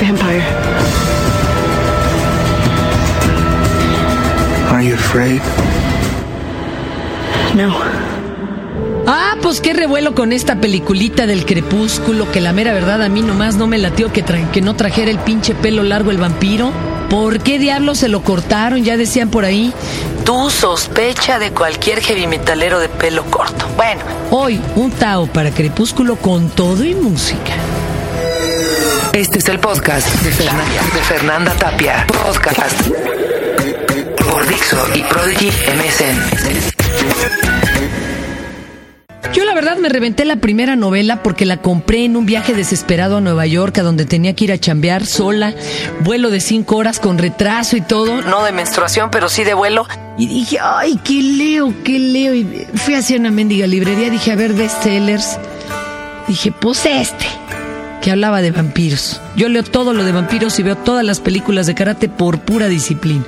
Vampire. Are you afraid? No. Ah, pues qué revuelo con esta peliculita del crepúsculo, que la mera verdad a mí nomás no me latió que, tra- que no trajera el pinche pelo largo el vampiro. ¿Por qué diablos se lo cortaron? Ya decían por ahí. Tú sospecha de cualquier heavy metalero de pelo corto. Bueno, hoy un Tao para crepúsculo con todo y música. Este es el podcast de Fernanda, de Fernanda Tapia. Podcast por Dixo y Prodigy MSN. Yo la verdad me reventé la primera novela porque la compré en un viaje desesperado a Nueva York a donde tenía que ir a chambear sola, vuelo de cinco horas con retraso y todo, no de menstruación pero sí de vuelo. Y dije, ay, ¿qué leo? ¿Qué leo? Y fui hacia una mendiga librería, dije, a ver, bestsellers. Dije, pues este, que hablaba de vampiros. Yo leo todo lo de vampiros y veo todas las películas de karate por pura disciplina.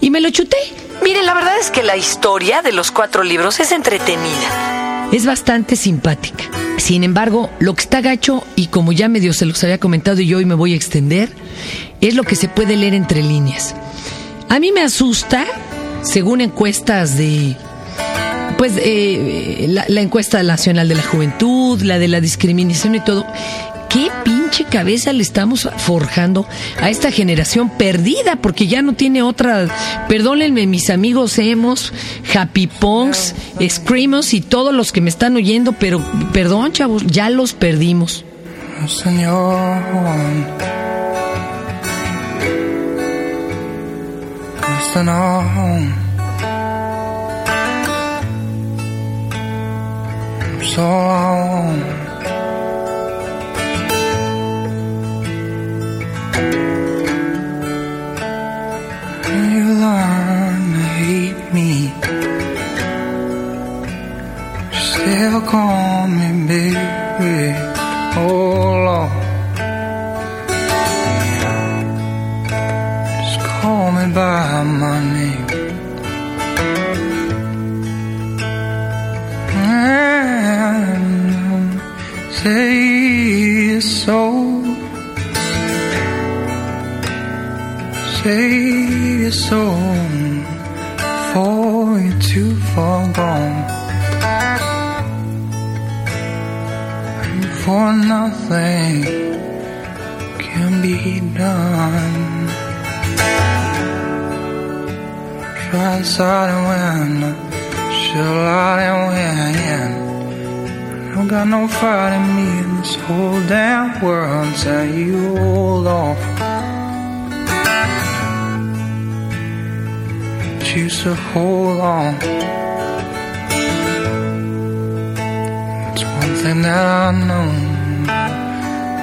Y me lo chuté. Miren, la verdad es que la historia de los cuatro libros es entretenida. Es bastante simpática. Sin embargo, lo que está gacho, y como ya medio se los había comentado y yo hoy me voy a extender, es lo que se puede leer entre líneas. A mí me asusta, según encuestas de pues eh, la, la encuesta nacional de la juventud, la de la discriminación y todo. ¿Qué pinche cabeza le estamos forjando a esta generación perdida? Porque ya no tiene otra. Perdónenme, mis amigos emos, happy punks, screamos y todos los que me están oyendo, pero perdón, chavos, ya los perdimos. Señor. Listen on. So. Me by my name. And say so. Say so. For you're too far gone. for nothing can be done. Try start and win, chill out and win. Don't got no fight in me in this whole damn world. Tell you hold off. Choose to hold on. It's one thing that I know.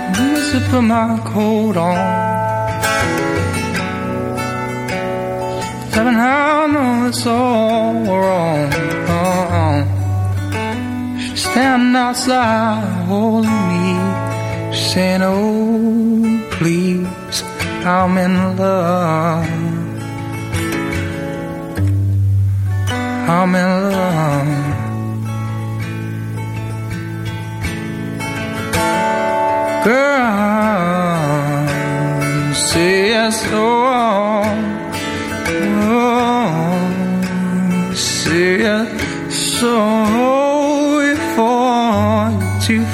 I'm gonna put my coat on. Seven, I know it's all wrong. She's uh-uh. standing outside holding me. Saying, Oh, please, I'm in love. I'm in love. Girl, say yes, oh,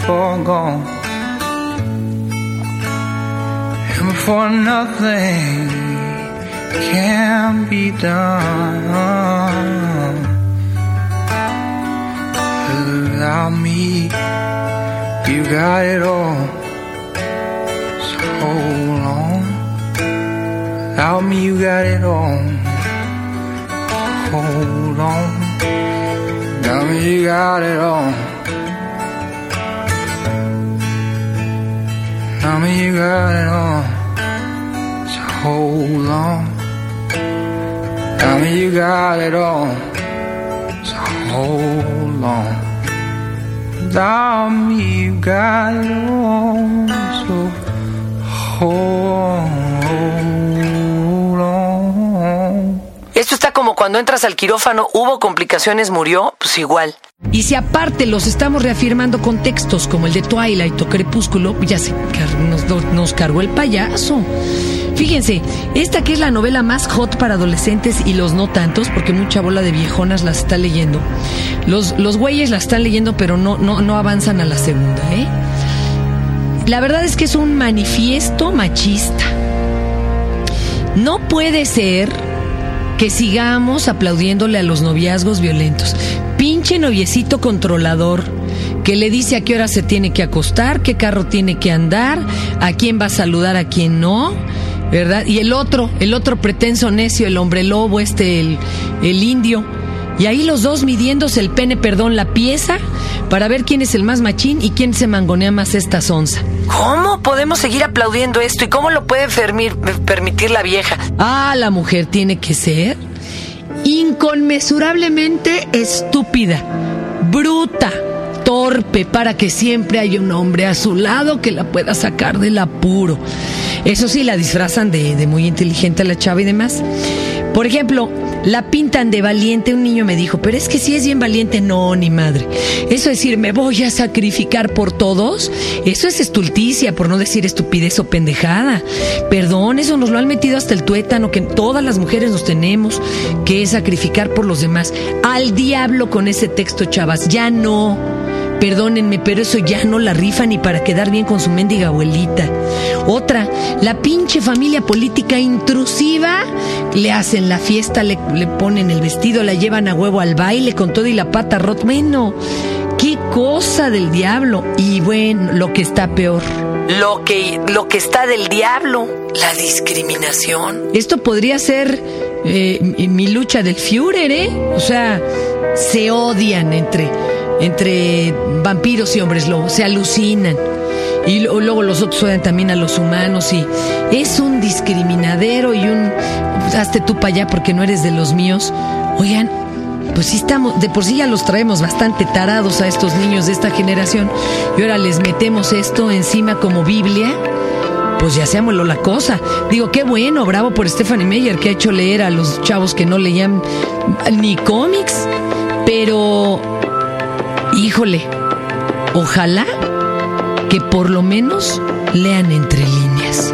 you're too far gone, and before nothing can be done without me. You got it all. So hold on. Without me, you got it all. Hold on. Without me, you got it all. It all. So hold on. Without me, you got it all. So hold on. Without me, you got it all. So hold on. Cuando entras al quirófano hubo complicaciones, murió, pues igual. Y si aparte los estamos reafirmando con textos como el de Twilight o Crepúsculo, ya se nos, nos cargó el payaso. Fíjense, esta que es la novela más hot para adolescentes y los no tantos, porque mucha bola de viejonas las está leyendo. Los, los güeyes la están leyendo, pero no, no, no avanzan a la segunda, ¿eh? La verdad es que es un manifiesto machista. No puede ser que sigamos aplaudiéndole a los noviazgos violentos. Pinche noviecito controlador que le dice a qué hora se tiene que acostar, qué carro tiene que andar, a quién va a saludar, a quién no, ¿verdad? Y el otro, el otro pretenso necio, el hombre lobo, este, el, el indio. Y ahí los dos midiéndose el pene, perdón, la pieza, para ver quién es el más machín y quién se mangonea más esta sonza. ¿Cómo podemos seguir aplaudiendo esto y cómo lo puede permitir la vieja? Ah, la mujer tiene que ser inconmensurablemente estúpida, bruta, para que siempre haya un hombre a su lado que la pueda sacar del apuro. Eso sí, la disfrazan de, de muy inteligente a la chava y demás. Por ejemplo, la pintan de valiente. Un niño me dijo, pero es que si es bien valiente, no, ni madre. Eso es decir, me voy a sacrificar por todos. Eso es estulticia, por no decir estupidez o pendejada. Perdón, eso nos lo han metido hasta el tuétano, que todas las mujeres nos tenemos que sacrificar por los demás. Al diablo con ese texto, chavas, ya no. Perdónenme, pero eso ya no la rifa ni para quedar bien con su mendiga abuelita. Otra, la pinche familia política intrusiva. Le hacen la fiesta, le, ponen el vestido, la llevan a huevo al baile con todo y la pata rota. Bueno, qué cosa del diablo. Y bueno, lo que está peor. Lo que, lo que está del diablo, la discriminación. Esto podría ser eh, mi lucha del Führer, ¿eh? O sea, se odian entre entre vampiros y hombres lobos, se alucinan. Y luego los otros odian también a los humanos y es un discriminadero y un hazte tú para allá porque no eres de los míos. Oigan, pues sí estamos, de por sí ya los traemos bastante tarados a estos niños de esta generación y ahora les metemos esto encima como Biblia. Pues ya seámoslo la cosa. Digo, qué bueno, bravo por Stephanie Meyer que ha hecho leer a los chavos que no leían ni cómics. Pero Híjole, ojalá que por lo menos lean entre líneas.